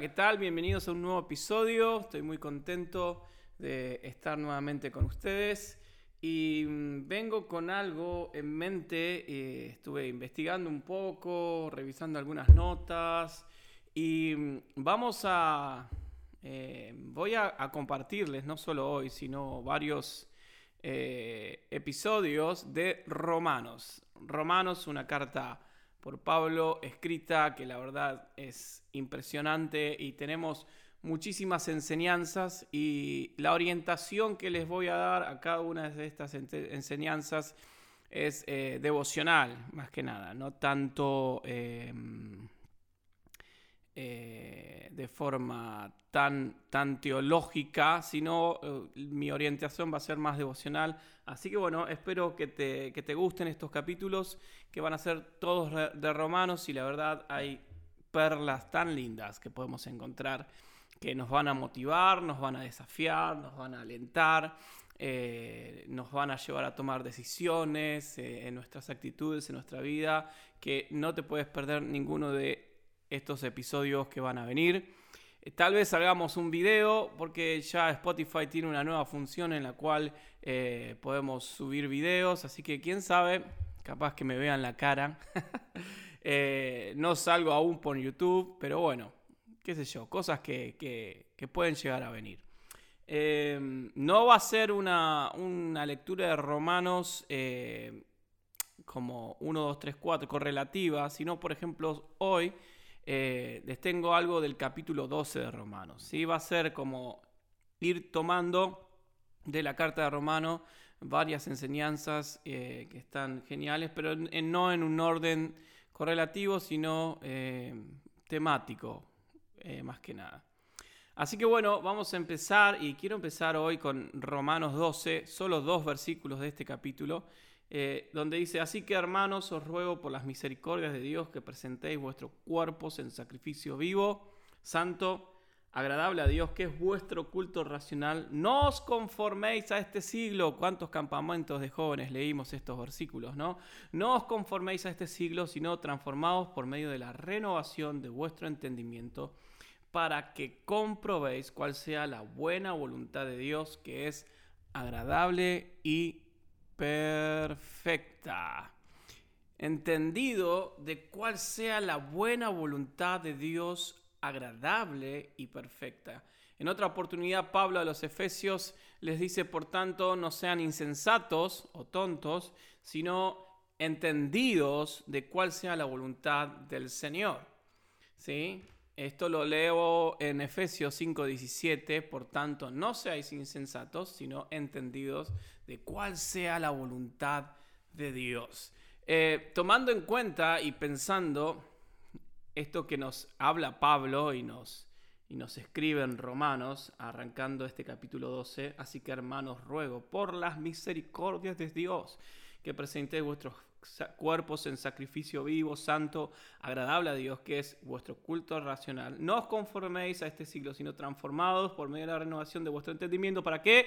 ¿qué tal? Bienvenidos a un nuevo episodio. Estoy muy contento de estar nuevamente con ustedes. Y mm, vengo con algo en mente. eh, estuve investigando un poco, revisando algunas notas. Y mm, vamos a. eh, voy a, a compartirles, no solo hoy, sino varios eh, episodios de Romanos. Romanos, una carta por Pablo, escrita que la verdad es impresionante y tenemos muchísimas enseñanzas y la orientación que les voy a dar a cada una de estas enseñanzas es eh, devocional, más que nada, no tanto eh, eh, de forma tan, tan teológica, sino eh, mi orientación va a ser más devocional. Así que bueno, espero que te, que te gusten estos capítulos, que van a ser todos de romanos y la verdad hay perlas tan lindas que podemos encontrar que nos van a motivar, nos van a desafiar, nos van a alentar, eh, nos van a llevar a tomar decisiones en nuestras actitudes, en nuestra vida, que no te puedes perder ninguno de estos episodios que van a venir. Eh, Tal vez hagamos un video porque ya Spotify tiene una nueva función en la cual eh, podemos subir videos, así que quién sabe, capaz que me vean la cara. Eh, no salgo aún por YouTube, pero bueno, qué sé yo, cosas que, que- pueden llegar a venir. Eh, no va a ser una, una lectura de romanos como 1, 2, 3, 4 correlativa, sino por ejemplo hoy eh, les tengo algo del capítulo 12 de Romanos. ¿sí? Va a ser como ir tomando de la carta de Romano varias enseñanzas eh, que están geniales, pero no en un orden correlativo, sino eh, temático, eh, más que nada. Así que bueno, vamos a empezar y quiero empezar hoy con Romanos 12, solo dos versículos de este capítulo, eh, donde dice, así que hermanos, os ruego por las misericordias de Dios que presentéis vuestros cuerpos en sacrificio vivo, santo, agradable a Dios, que es vuestro culto racional. No os conforméis a este siglo. ¿Cuántos campamentos de jóvenes leímos estos versículos, no? No os conforméis a este siglo, sino transformaos por medio de la renovación de vuestro entendimiento para que comprobéis cuál sea la buena voluntad de Dios, que es agradable y perfecta. Entendido de cuál sea la buena voluntad de Dios, agradable y perfecta. En otra oportunidad, Pablo a los Efesios les dice, por tanto, no sean insensatos o tontos, sino entendidos de cuál sea la voluntad del Señor. ¿Sí? Esto lo leo en Efesios 5:17, por tanto, no seáis insensatos, sino entendidos de cuál sea la voluntad de Dios. Eh, tomando en cuenta y pensando esto que nos habla Pablo y nos, y nos escribe en Romanos, arrancando este capítulo 12, así que hermanos, ruego por las misericordias de Dios que presentéis vuestros cuerpos en sacrificio vivo, santo, agradable a Dios, que es vuestro culto racional. No os conforméis a este siglo, sino transformados por medio de la renovación de vuestro entendimiento, para que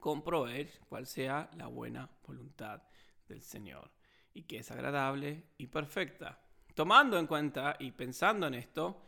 comprobéis cuál sea la buena voluntad del Señor, y que es agradable y perfecta. Tomando en cuenta y pensando en esto,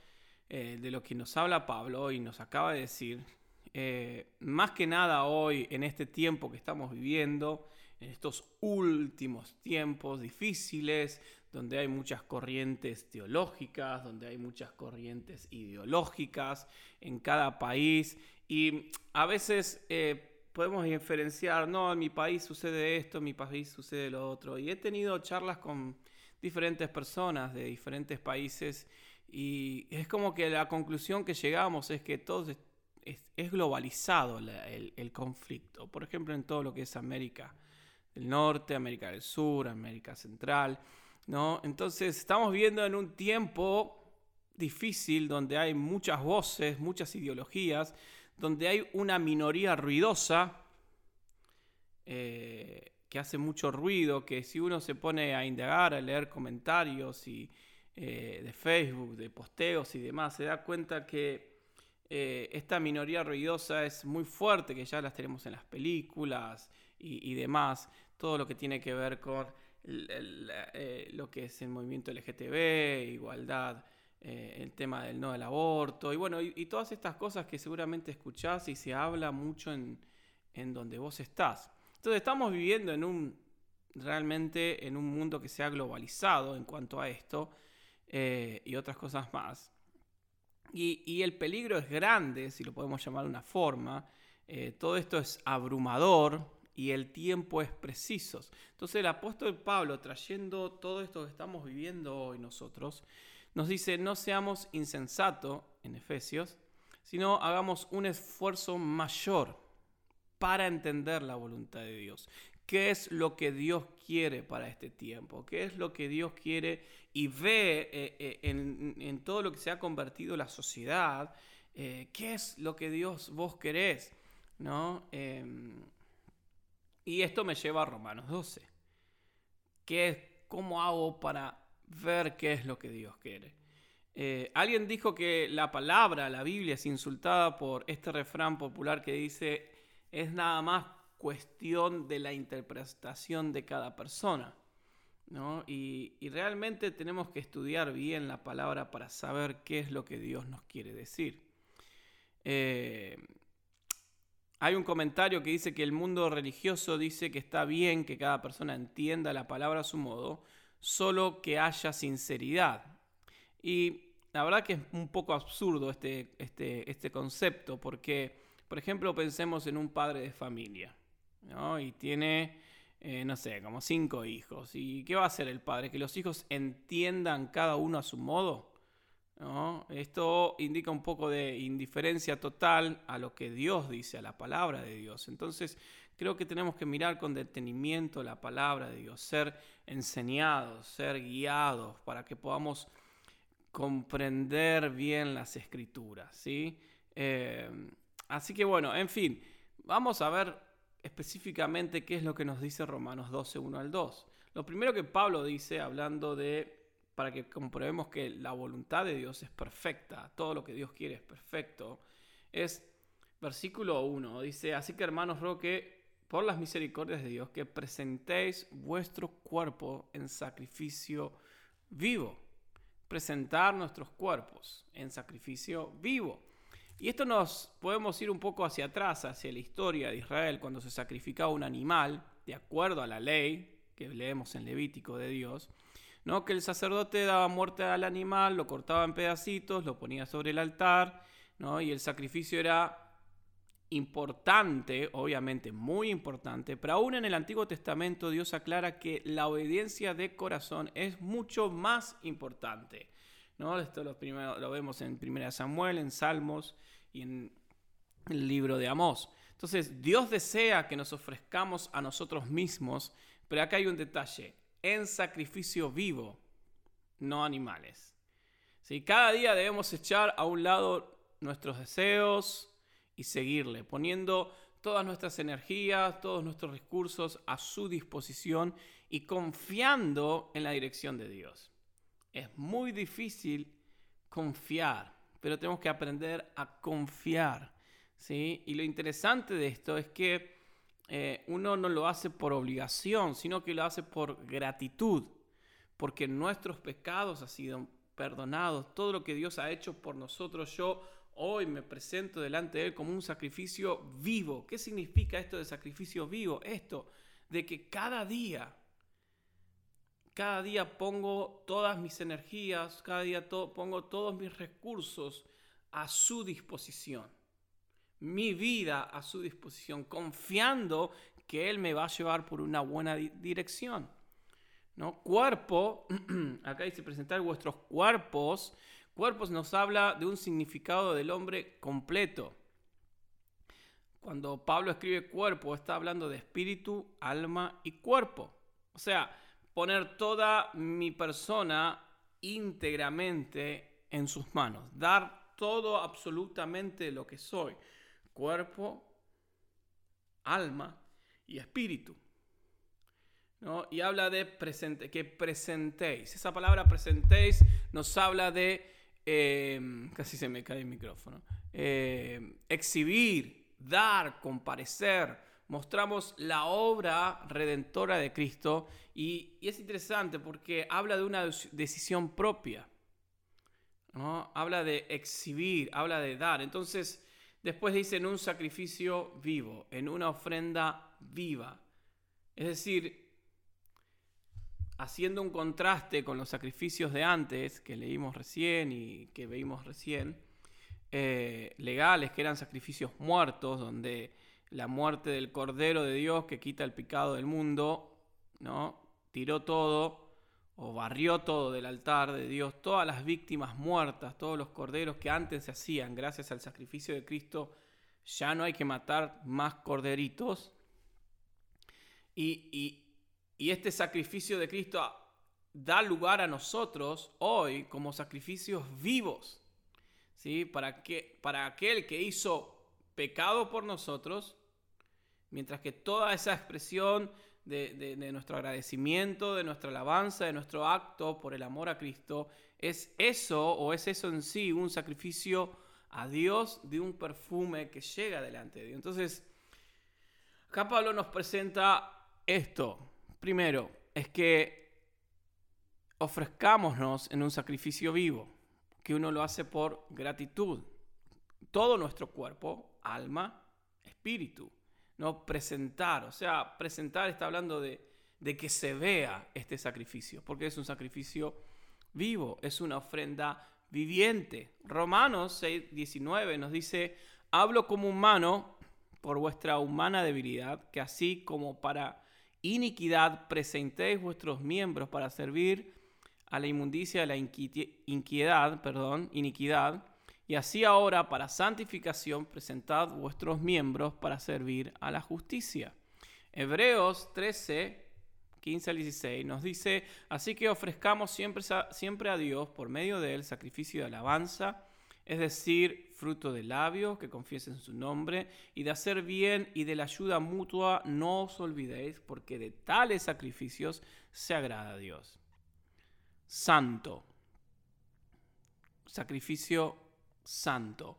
eh, de lo que nos habla Pablo y nos acaba de decir, eh, más que nada hoy, en este tiempo que estamos viviendo, en estos últimos tiempos difíciles, donde hay muchas corrientes teológicas, donde hay muchas corrientes ideológicas en cada país, y a veces eh, podemos diferenciar, no, en mi país sucede esto, en mi país sucede lo otro, y he tenido charlas con diferentes personas de diferentes países, y es como que la conclusión que llegamos es que todo es, es- es globalizado la- el, el conflicto. Por ejemplo, en todo lo que es América del Norte, América del Sur, América Central, ¿no? Entonces estamos viendo en un tiempo difícil donde hay muchas voces, muchas ideologías, donde hay una minoría ruidosa eh, que hace mucho ruido, que si uno se pone a indagar, a leer comentarios y, eh, de Facebook, de posteos y demás, se da cuenta que eh, esta minoría ruidosa es muy fuerte, que ya las tenemos en las películas y, demás, todo lo que tiene que ver con eh, lo que es el movimiento LGTB, igualdad eh, el tema del no del aborto, y bueno, y, todas estas cosas que seguramente escuchás y se habla mucho en, en donde vos estás. Entonces estamos viviendo en un, realmente en un mundo que se ha globalizado en cuanto a esto y otras cosas más. Y, el peligro es grande, si lo podemos llamar de una forma. Eh, todo esto es abrumador y el tiempo es preciso. Entonces el apóstol Pablo, trayendo todo esto que estamos viviendo hoy nosotros, nos dice, no seamos insensatos en Efesios, sino hagamos un esfuerzo mayor para entender la voluntad de Dios. ¿Qué es lo que Dios quiere para este tiempo? ¿Qué es lo que Dios quiere y ve eh, eh, en, todo lo que se ha convertido la sociedad? Eh, ¿Qué es lo que Dios vos querés? ¿No? Em, y esto me lleva a Romanos 12. ¿Qué es, ¿Cómo hago para ver qué es lo que Dios quiere. Alguien dijo que la palabra, la Biblia, es insultada por este refrán popular que dice, es nada más cuestión de la interpretación de cada persona. Y, realmente tenemos que estudiar bien la palabra para saber qué es lo que Dios nos quiere decir. Eh, hay un comentario que dice que el mundo religioso dice que está bien que cada persona entienda la palabra a su modo, solo que haya sinceridad. Y la verdad que es un poco absurdo este, este, este concepto, porque, por ejemplo, pensemos en un padre de familia, ¿no? Y tiene, eh, no sé, como cinco hijos. ¿Y qué va a hacer el padre? ¿Que los hijos entiendan cada uno a su modo? ¿No? Esto indica un poco de indiferencia total a lo que Dios dice, a la palabra de Dios. Entonces, creo que tenemos que mirar con detenimiento la palabra de Dios, ser enseñados, ser guiados para que podamos comprender bien las escrituras, ¿sí? Eh, así que bueno, en fin, vamos a ver específicamente qué es lo que nos dice Romanos 12, 1 al 2. Lo primero que Pablo dice, hablando de, para que comprobemos que la voluntad de Dios es perfecta, todo lo que Dios quiere es perfecto, es versículo 1, dice, así que hermanos, roque por las misericordias de Dios, que presentéis vuestro cuerpo en sacrificio vivo. Presentar nuestros cuerpos en sacrificio vivo. Y esto nos podemos ir un poco hacia atrás, hacia la historia de Israel, cuando se sacrificaba un animal, de acuerdo a la ley que leemos en Levítico de Dios, ¿no? que el sacerdote daba muerte al animal, lo cortaba en pedacitos, lo ponía sobre el altar, ¿no? y el sacrificio era importante, obviamente muy importante, pero aún en el Antiguo Testamento Dios aclara que la obediencia de corazón es mucho más importante. ¿No? Esto lo, primero, lo vemos en 1 Samuel, en Salmos y en el libro de Amós. Entonces Dios desea que nos ofrezcamos a nosotros mismos, pero acá hay un detalle, en sacrificio vivo, no animales. ¿Sí? Cada día debemos echar a un lado nuestros deseos, y seguirle, poniendo todas nuestras energías, todos nuestros recursos a su disposición y confiando en la dirección de Dios. Es muy difícil confiar, pero tenemos que aprender a confiar. ¿sí? Y lo interesante de esto es que eh, uno no lo hace por obligación, sino que lo hace por gratitud, porque nuestros pecados han sido perdonados, todo lo que Dios ha hecho por nosotros, yo Hoy me presento delante de Él como un sacrificio vivo. ¿Qué significa esto de sacrificio vivo? Esto, de que cada día, cada día pongo todas mis energías, cada día pongo todos mis recursos a su disposición. Mi vida a su disposición, confiando que Él me va a llevar por una buena dirección. ¿No? Cuerpo, acá dice presentar vuestros cuerpos Cuerpos nos habla de un significado del hombre completo. Cuando Pablo escribe cuerpo, está hablando de espíritu, alma y cuerpo. O sea, poner toda mi persona íntegramente en sus manos. Dar todo absolutamente lo que soy. Cuerpo, alma y espíritu. Y habla de presente, que presentéis. Esa palabra presentéis nos habla de Em, casi se me cae el micrófono, em, exhibir, dar, comparecer, mostramos la obra redentora de Cristo y, es interesante porque habla de una decisión propia. ¿no? Habla de exhibir, habla de dar. Entonces, después dice en un sacrificio vivo, en una ofrenda viva. Es decir, haciendo un contraste con los sacrificios de antes, que leímos recién y que veímos recién, eh, legales, que eran sacrificios muertos, donde la muerte del Cordero de Dios que quita el pecado del mundo, ¿no? Tiró todo o barrió todo del altar de Dios, todas las víctimas muertas, todos los corderos que antes se hacían gracias al sacrificio de Cristo, ya no hay que matar más corderitos. Y, este sacrificio de Cristo da lugar a nosotros hoy como sacrificios vivos, ¿sí? Para, que, para aquel que hizo pecado por nosotros, mientras que toda esa expresión de, nuestro agradecimiento, de nuestra alabanza, de nuestro acto por el amor a Cristo, es eso o es eso en sí un sacrificio a Dios de un perfume que llega delante de Dios. Entonces, acá Pablo nos presenta esto. Primero, es que ofrezcámonos en un sacrificio vivo, que uno lo hace por gratitud. Todo nuestro cuerpo, alma, espíritu. ¿no? Presentar, o sea, presentar está hablando de, que se vea este sacrificio, porque es un sacrificio vivo, es una ofrenda viviente. Romanos 6, 19 nos dice, hablo como humano por vuestra humana debilidad, que así como para iniquidad presentéis vuestros miembros para servir a la inmundicia de la inquietud, perdón, iniquidad, y así ahora, para santificación, presentad vuestros miembros para servir a la justicia. Hebreos 13, 15 al 16 nos dice, así que ofrezcamos siempre, siempre a Dios por medio de él sacrificio de alabanza, es decir, fruto de labios que confiesen su nombre, y de hacer bien y de la ayuda mutua no os olvidéis, porque de tales sacrificios se agrada a Dios. Santo. Sacrificio santo.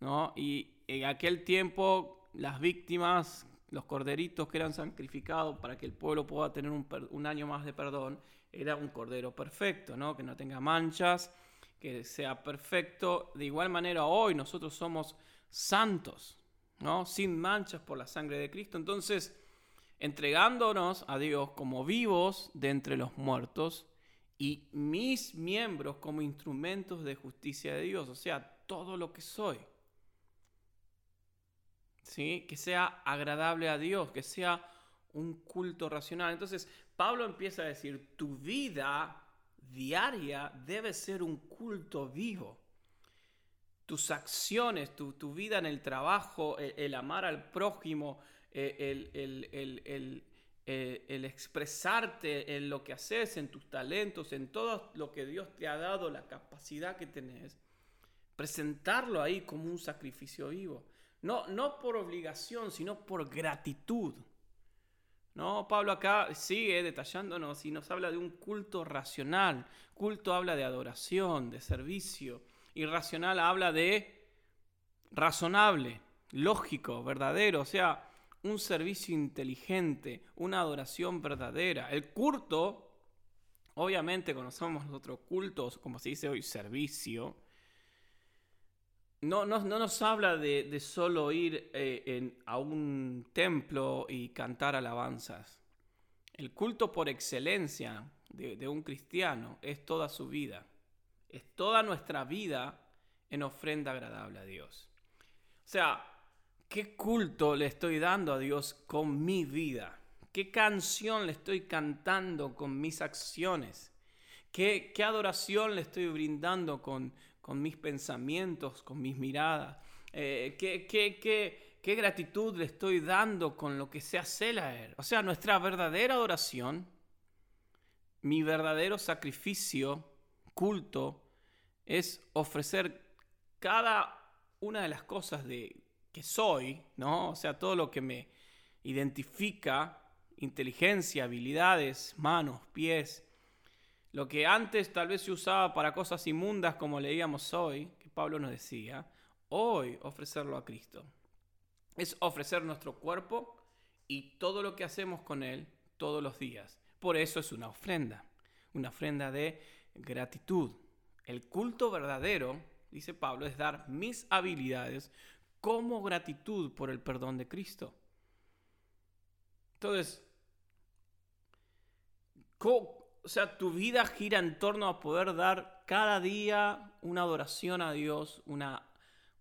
¿no? Y en aquel tiempo las víctimas, los corderitos que eran sacrificados para que el pueblo pueda tener un, año más de perdón, era un cordero perfecto, ¿no? que no tenga manchas, que sea perfecto. De igual manera hoy nosotros somos santos, ¿no? sin manchas por la sangre de Cristo. Entonces, entregándonos a Dios como vivos de entre los muertos, y mis miembros como instrumentos de justicia de Dios. O sea, todo lo que soy. ¿Sí? Que sea agradable a Dios, que sea un culto racional. Entonces, Pablo empieza a decir, tu vida diaria debe ser un culto vivo. Tus acciones, tu, vida en el trabajo, el, amar al prójimo, el, el, expresarte en lo que haces, en tus talentos, en todo lo que Dios te ha dado, la capacidad que tenés, presentarlo ahí como un sacrificio vivo. No, no por obligación, sino por gratitud. No, Pablo acá sigue detallándonos y nos habla de un culto racional. Culto habla de adoración, de servicio. Y racional habla de razonable, lógico, verdadero. O sea, un servicio inteligente, una adoración verdadera. El culto, obviamente conocemos nosotros cultos, como se dice hoy, servicio no, nos habla de, solo ir eh, a un templo y cantar alabanzas. El culto por excelencia de, un cristiano es toda su vida. Es toda nuestra vida en ofrenda agradable a Dios. O sea, ¿qué culto le estoy dando a Dios con mi vida? ¿Qué canción le estoy cantando con mis acciones? ¿Qué, qué adoración le estoy brindando con, con mis pensamientos, con mis miradas? Eh, ¿qué, qué, gratitud le estoy dando con lo que se hace a Él? O sea, nuestra verdadera adoración, mi verdadero sacrificio, culto, es ofrecer cada una de las cosas de, que soy, ¿no? O sea, todo lo que me identifica, inteligencia, habilidades, manos, pies, lo que antes tal vez se usaba para cosas inmundas como leíamos hoy, que Pablo nos decía, hoy ofrecerlo a Cristo. Es ofrecer nuestro cuerpo y todo lo que hacemos con él todos los días. Por eso es una ofrenda, una ofrenda de gratitud. El culto verdadero, dice Pablo, es dar mis habilidades como gratitud por el perdón de Cristo. Entonces, o sea, tu vida gira en torno a poder dar cada día una adoración a Dios, una,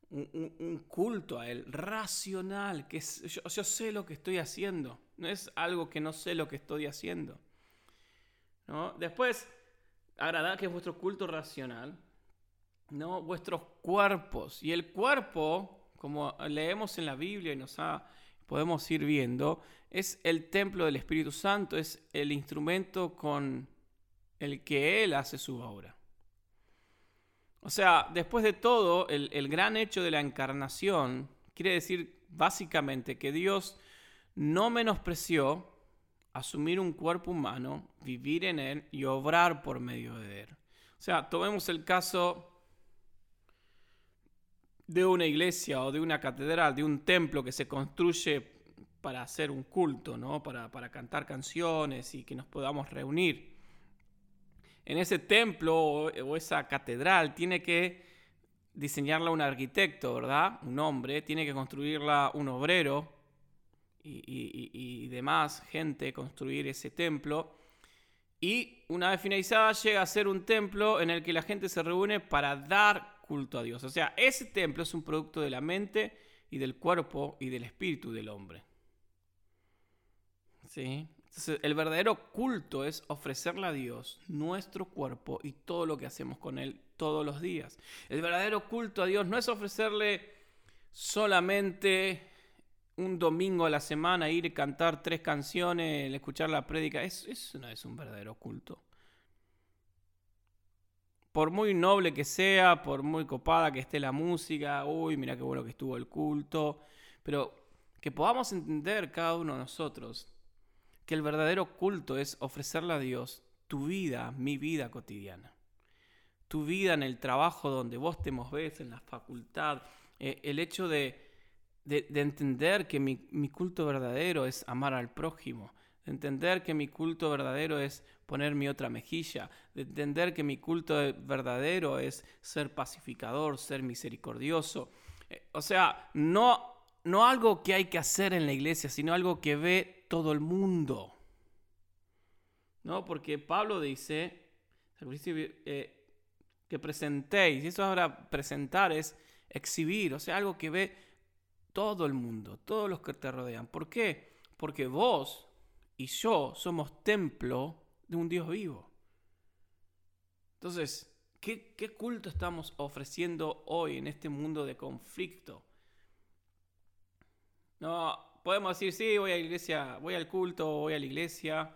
un, culto a Él, racional, que yo, yo, sé lo que estoy haciendo, no es algo que no sé lo que estoy haciendo. ¿no? Después, agradar que es vuestro culto racional, ¿no? vuestros cuerpos. Y el cuerpo, como leemos en la Biblia y nos podemos ir viendo, es el templo del Espíritu Santo, es el instrumento con el que Él hace su obra. O sea, después de todo, el, gran hecho de la encarnación quiere decir básicamente que Dios no menospreció asumir un cuerpo humano, vivir en él y obrar por medio de él. O sea, tomemos el caso de una iglesia o de una catedral, de un templo que se construye para hacer un culto, ¿no? para, para cantar canciones y que nos podamos reunir en ese templo o, esa catedral tiene que diseñarla un arquitecto, ¿verdad? Un hombre, tiene que construirla un obrero y, demás gente, construir ese templo. Y una vez finalizada llega a ser un templo en el que la gente se reúne para dar culto a Dios. O sea, ese templo es un producto de la mente y del cuerpo y del espíritu del hombre. ¿Sí? El verdadero culto es ofrecerle a Dios nuestro cuerpo y todo lo que hacemos con Él todos los días. El verdadero culto a Dios no es ofrecerle solamente un domingo a la semana, ir a cantar tres canciones, escuchar la prédica. Eso, no es un verdadero culto. Por muy noble que sea, por muy copada que esté la música, uy, mira qué bueno que estuvo el culto, pero que podamos entender cada uno de nosotros que el verdadero culto es ofrecerle a Dios tu vida, mi vida cotidiana. Tu vida en el trabajo donde vos te moves, en la facultad. Eh, el hecho de, entender que mi, mi, culto verdadero es amar al prójimo. De entender que mi culto verdadero es poner mi otra mejilla. De entender que mi culto verdadero es ser pacificador, ser misericordioso. Eh, o sea, no no algo que hay que hacer en la iglesia, sino algo que ve todo el mundo. ¿No? Porque Pablo dice eh, que presentéis, y eso ahora presentar es exhibir, o sea, algo que ve todo el mundo, todos los que te rodean. ¿Por qué? Porque vos y yo somos templo de un Dios vivo. Entonces, ¿qué, qué culto estamos ofreciendo hoy en este mundo de conflicto? No, podemos decir, sí, voy a la iglesia, voy al culto, voy a la iglesia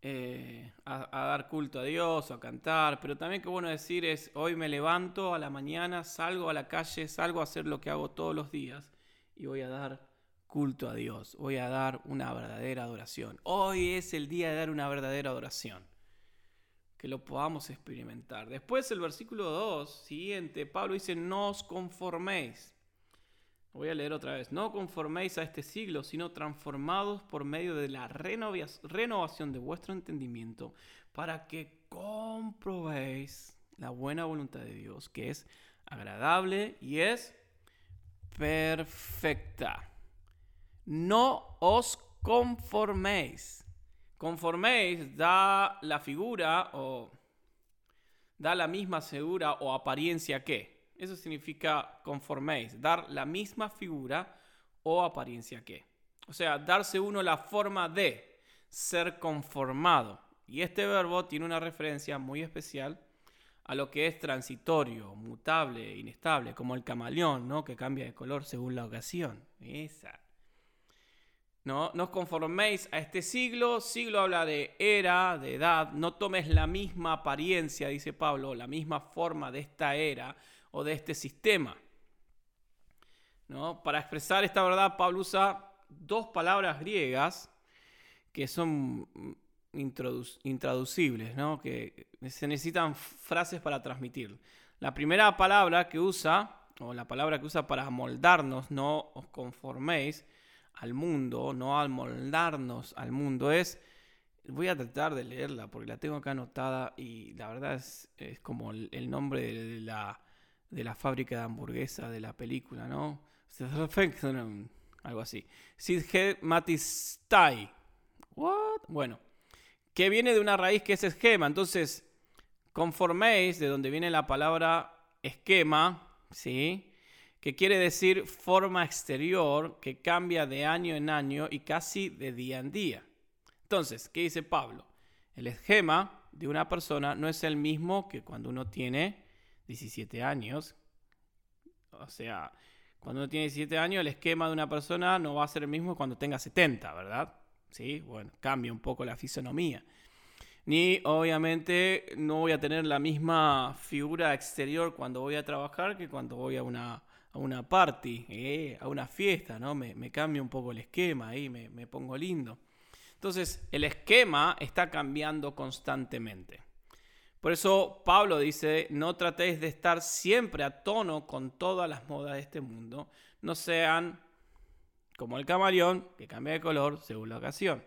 eh, a, dar culto a Dios o a cantar, pero también qué bueno decir es, hoy me levanto a la mañana, salgo a la calle, salgo a hacer lo que hago todos los días y voy a dar culto a Dios, voy a dar una verdadera adoración. Hoy es el día de dar una verdadera adoración. Que lo podamos experimentar. Después el versículo 2, siguiente, Pablo dice, no os conforméis Voy a leer otra vez. No conforméis a este siglo, sino transformados por medio de la renovación de vuestro entendimiento, para que comprobéis la buena voluntad de Dios, que es agradable y es perfecta. No os conforméis. Conforméis da la figura o da la misma segura o apariencia que eso significa conforméis, dar la misma figura o apariencia que. O sea, darse uno la forma de ser conformado. Y este verbo tiene una referencia muy especial a lo que es transitorio, mutable, inestable, como el camaleón, ¿no? Que cambia de color según la ocasión. Esa. No, no os conforméis a este siglo. Siglo habla de era, de edad. No tomes la misma apariencia, dice Pablo, la misma forma de esta era o de este sistema. ¿no? Para expresar esta verdad, Pablo usa dos palabras griegas que son intraducibles, ¿no? que se necesitan frases para transmitir. La primera palabra que usa, o la palabra que usa para moldarnos, no os conforméis al mundo, no al moldarnos al mundo, es Voy a tratar de leerla porque la tengo acá anotada y la verdad es, es como el, nombre de, la, de la fábrica de hamburguesa de la película, ¿no? Algo así. Sidhe Matistai. What? Bueno, que viene de una raíz que es esquema. Entonces, conforméis, de donde viene la palabra esquema, ¿sí? Que quiere decir forma exterior que cambia de año en año y casi de día en día. Entonces, ¿qué dice Pablo? El esquema de una persona no es el mismo que cuando uno tiene 17 años. O sea, cuando uno tiene 17 años, el esquema de una persona no va a ser el mismo cuando tenga 70, ¿verdad? Sí, bueno, cambia un poco la fisonomía. Ni obviamente no voy a tener la misma figura exterior cuando voy a trabajar que cuando voy a una, a una party, eh, a una fiesta, ¿no? Me, me cambia un poco el esquema ahí, me, me pongo lindo. Entonces, el esquema está cambiando constantemente. Por eso Pablo dice, no tratéis de estar siempre a tono con todas las modas de este mundo, no sean como el camaleón, que cambia de color según la ocasión.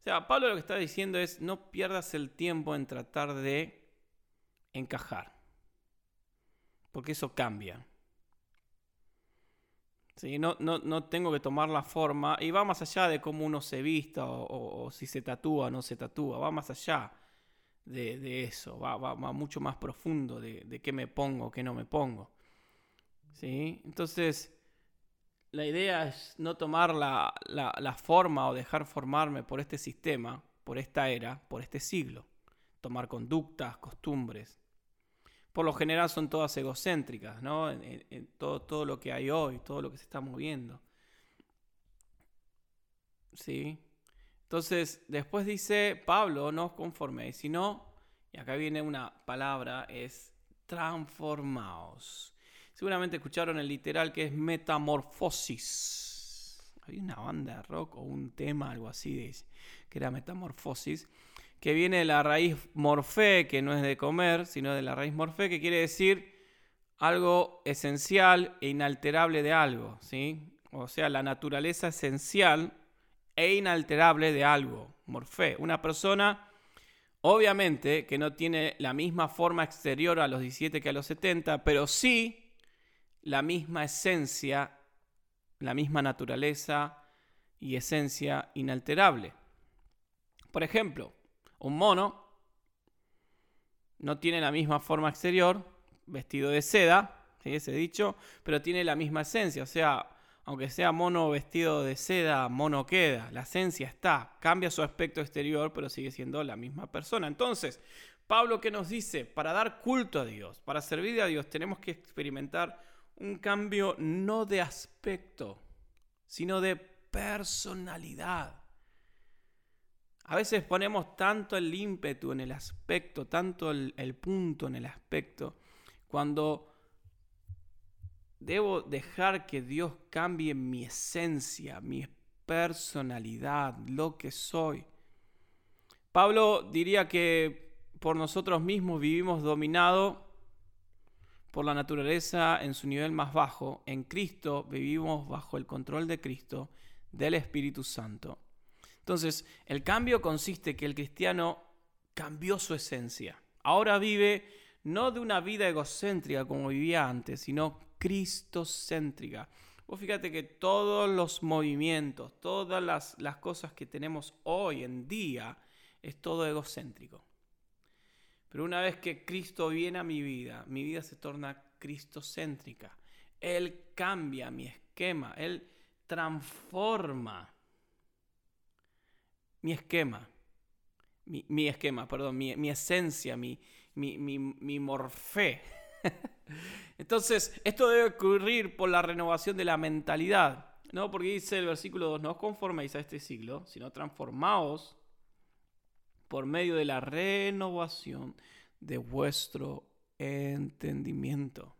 O sea, Pablo lo que está diciendo es, no pierdas el tiempo en tratar de encajar, porque eso cambia. No, no, tengo que tomar la forma. Y va más allá de cómo uno se vista o, si se tatúa o no se tatúa. Va más allá de, eso. Va, va, mucho más profundo de, qué me pongo, qué no me pongo. ¿Sí? Entonces, la idea es no tomar la, la forma o dejar formarme por este sistema, por esta era, por este siglo. Tomar conductas, costumbres, por lo general son todas egocéntricas, ¿no? En, todo, todo, lo que hay hoy, todo lo que se está moviendo. ¿Sí? Entonces, después dice Pablo, no os conforméis, sino, y acá viene una palabra, es transformaos. Seguramente escucharon el literal que es metamorfosis. Había una banda de rock o un tema, algo así, que era metamorfosis que viene de la raíz morfé, que no es de comer, sino de la raíz morfé, que quiere decir algo esencial e inalterable de algo, ¿sí? O sea, la naturaleza esencial e inalterable de algo, morfé. Una persona, obviamente, que no tiene la misma forma exterior a los 17 que a los 70, pero sí la misma esencia, la misma naturaleza y esencia inalterable. Por ejemplo, un mono no tiene la misma forma exterior, vestido de seda, ¿sí? ese dicho, pero tiene la misma esencia. O sea, aunque sea mono vestido de seda, mono queda. La esencia está, cambia su aspecto exterior, pero sigue siendo la misma persona. Entonces, Pablo, ¿qué nos dice? Para dar culto a Dios, para servir a Dios, tenemos que experimentar un cambio no de aspecto, sino de personalidad. A veces ponemos tanto el ímpetu en el aspecto, tanto el, punto en el aspecto, cuando debo dejar que Dios cambie mi esencia, mi personalidad, lo que soy. Pablo diría que por nosotros mismos vivimos dominados por la naturaleza en su nivel más bajo. En Cristo vivimos bajo el control de Cristo, del Espíritu Santo. Entonces, el cambio consiste que el cristiano cambió su esencia. Ahora vive no de una vida egocéntrica como vivía antes, sino cristocéntrica. Vos fíjate que todos los movimientos, todas las, las cosas que tenemos hoy en día, es todo egocéntrico. Pero una vez que Cristo viene a mi vida, mi vida se torna cristocéntrica. Él cambia mi esquema, Él transforma mi esquema, mi, esquema, perdón, mi, esencia, mi, mi, morfé. Entonces, esto debe ocurrir por la renovación de la mentalidad, ¿no? Porque dice el versículo 2, no os conforméis a este siglo, sino transformaos por medio de la renovación de vuestro entendimiento.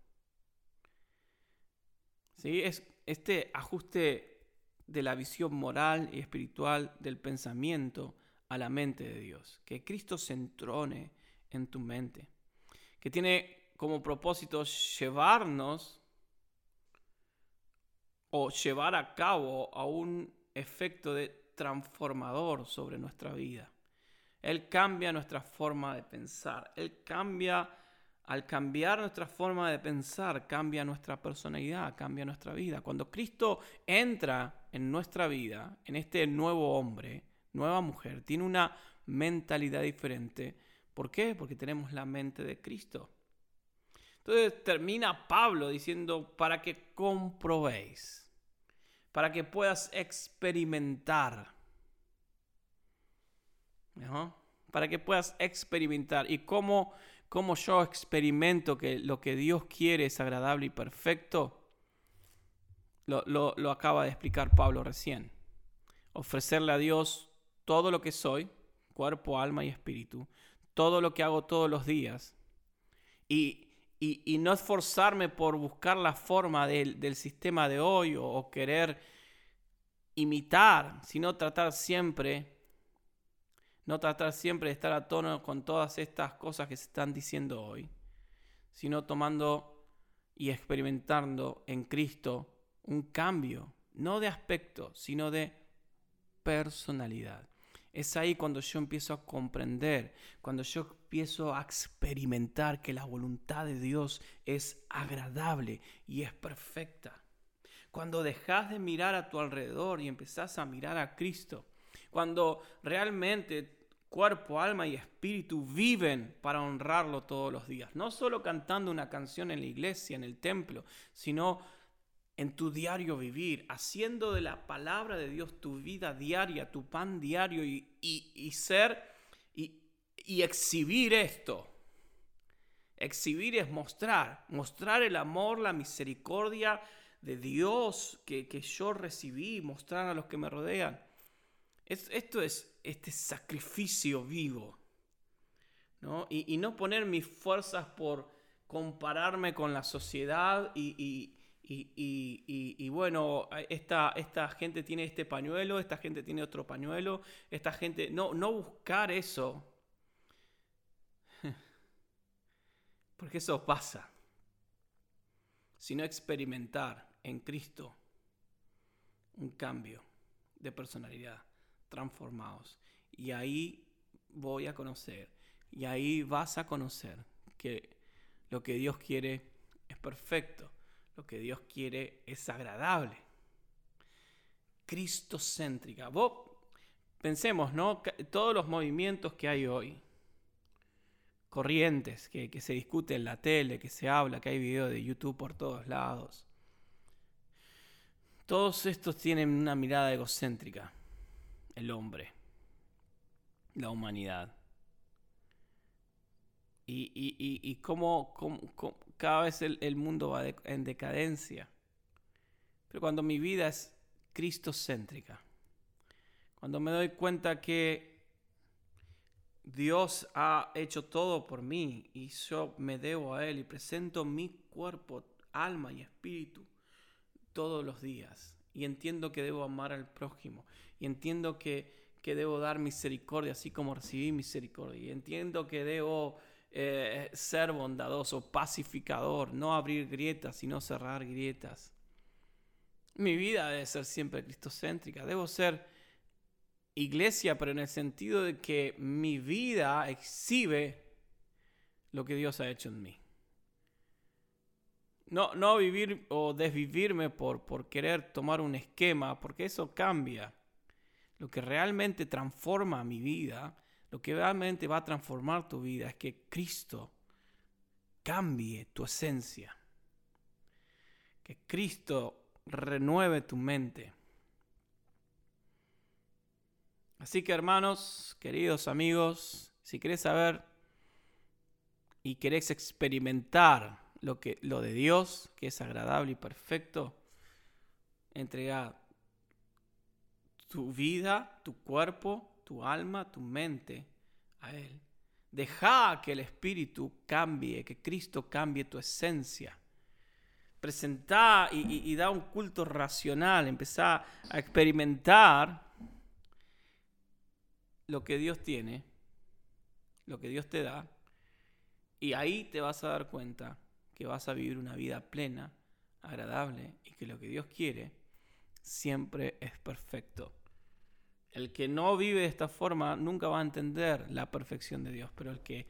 ¿Sí? Es este ajuste de la visión moral y espiritual del pensamiento a la mente de Dios. Que Cristo se entrone en tu mente. Que tiene como propósito llevarnos o llevar a cabo a un efecto de transformador sobre nuestra vida. Él cambia nuestra forma de pensar. Él cambia, al cambiar nuestra forma de pensar, cambia nuestra personalidad, cambia nuestra vida. Cuando Cristo entra en nuestra vida, en este nuevo hombre, nueva mujer, tiene una mentalidad diferente. ¿Por qué? Porque tenemos la mente de Cristo. Entonces termina Pablo diciendo, para que comprobéis, para que puedas experimentar para que puedas experimentar. ¿Y cómo, cómo yo experimento que lo que Dios quiere es agradable y perfecto? Lo, lo acaba de explicar Pablo recién. Ofrecerle a Dios todo lo que soy, cuerpo, alma y espíritu, todo lo que hago todos los días. Y, y, no esforzarme por buscar la forma del, del sistema de hoy o, o, querer imitar, sino tratar siempre no tratar siempre de estar a tono con todas estas cosas que se están diciendo hoy, sino tomando y experimentando en Cristo un cambio, no de aspecto, sino de personalidad. Es ahí cuando yo empiezo a comprender, cuando yo empiezo a experimentar que la voluntad de Dios es agradable y es perfecta. Cuando dejas de mirar a tu alrededor y empezás a mirar a Cristo, cuando realmente cuerpo, alma y espíritu viven para honrarlo todos los días. No solo cantando una canción en la iglesia, en el templo, sino en tu diario vivir, haciendo de la palabra de Dios tu vida diaria, tu pan diario y, ser y, exhibir esto. Exhibir es mostrar, mostrar el amor, la misericordia de Dios que, que yo recibí, mostrar a los que me rodean esto es este sacrificio vivo. ¿no? Y, no poner mis fuerzas por compararme con la sociedad y, y, bueno, esta, esta, gente tiene este pañuelo, esta gente tiene otro pañuelo, esta gente... No, no buscar eso. Porque eso pasa. Sino experimentar en Cristo un cambio de personalidad transformados. Y ahí voy a conocer, y ahí vas a conocer que lo que Dios quiere es perfecto, lo que Dios quiere es agradable. Cristocéntrica. Vos pensemos, ¿no? Todos los movimientos que hay hoy, corrientes, que, que se discute en la tele, que se habla, que hay videos de YouTube por todos lados. Todos estos tienen una mirada egocéntrica el hombre, la humanidad. Y, y, y, cómo, cada vez el, mundo va en decadencia. Pero cuando mi vida es cristocéntrica, cuando me doy cuenta que Dios ha hecho todo por mí y yo me debo a Él y presento mi cuerpo, alma y espíritu todos los días y entiendo que debo amar al prójimo y entiendo que, debo dar misericordia así como recibí misericordia y entiendo que debo eh, ser bondadoso, pacificador, no abrir grietas, sino cerrar grietas. Mi vida debe ser siempre cristocéntrica, debo ser iglesia, pero en el sentido de que mi vida exhibe lo que Dios ha hecho en mí. No, no vivir o desvivirme por, por querer tomar un esquema, porque eso cambia. Lo que realmente transforma mi vida, lo que realmente va a transformar tu vida es que Cristo cambie tu esencia. Que Cristo renueve tu mente. Así que hermanos, queridos amigos, si querés saber y querés experimentar lo, que, lo de Dios, que es agradable y perfecto, entrega tu vida, tu cuerpo, tu alma, tu mente a Él. Deja que el Espíritu cambie, que Cristo cambie tu esencia. Presentá y, y da un culto racional, empezá a experimentar lo que Dios tiene, lo que Dios te da, y ahí te vas a dar cuenta que vas a vivir una vida plena, agradable y que lo que Dios quiere siempre es perfecto El que no vive de esta forma nunca va a entender la perfección de Dios, pero el que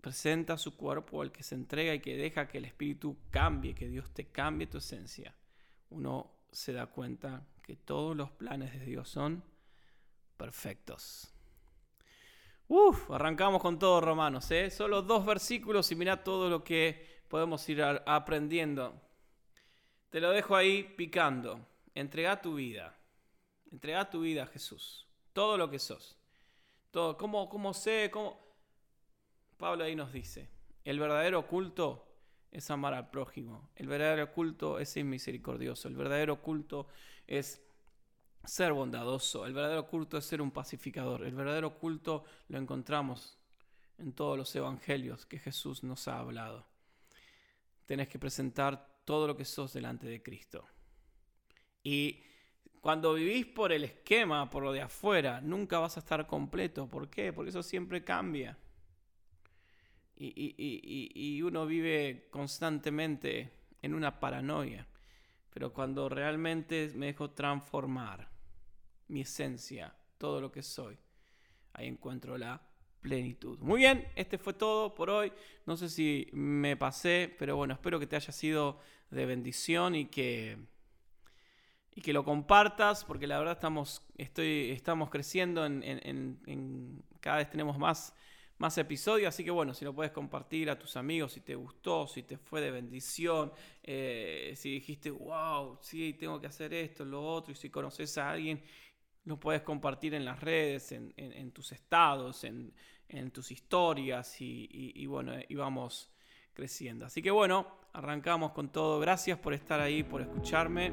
presenta su cuerpo, el que se entrega y que deja que el Espíritu cambie, que Dios te cambie tu esencia, uno se da cuenta que todos los planes de Dios son perfectos. Uf, arrancamos con todo Romanos, ¿eh? Solo dos versículos y mira todo lo que podemos ir aprendiendo. Te lo dejo ahí picando. Entrega tu vida. Entrega tu vida a Jesús. Todo lo que sos. Todo. ¿Cómo, cómo sé? Cómo... Pablo ahí nos dice, el verdadero culto es amar al prójimo. El verdadero culto es ser misericordioso. El verdadero culto es ser bondadoso. El verdadero culto es ser un pacificador. El verdadero culto lo encontramos en todos los evangelios que Jesús nos ha hablado. Tenés que presentar todo lo que sos delante de Cristo. Y cuando vivís por el esquema, por lo de afuera, nunca vas a estar completo. ¿Por qué? Porque eso siempre cambia. Y, uno vive constantemente en una paranoia. Pero cuando realmente me dejo transformar mi esencia, todo lo que soy, ahí encuentro la plenitud. Muy bien, este fue todo por hoy. No sé si me pasé, pero bueno, espero que te haya sido de bendición y que, y que lo compartas, porque la verdad estamos, estoy, estamos creciendo, en, cada vez tenemos más, más episodios, así que bueno, si lo puedes compartir a tus amigos, si te gustó, si te fue de bendición, eh, si dijiste, wow, sí, tengo que hacer esto, lo otro, y si conoces a alguien lo puedes compartir en las redes, en, tus estados, en, tus historias y, bueno, y vamos creciendo. Así que bueno, arrancamos con todo. Gracias por estar ahí, por escucharme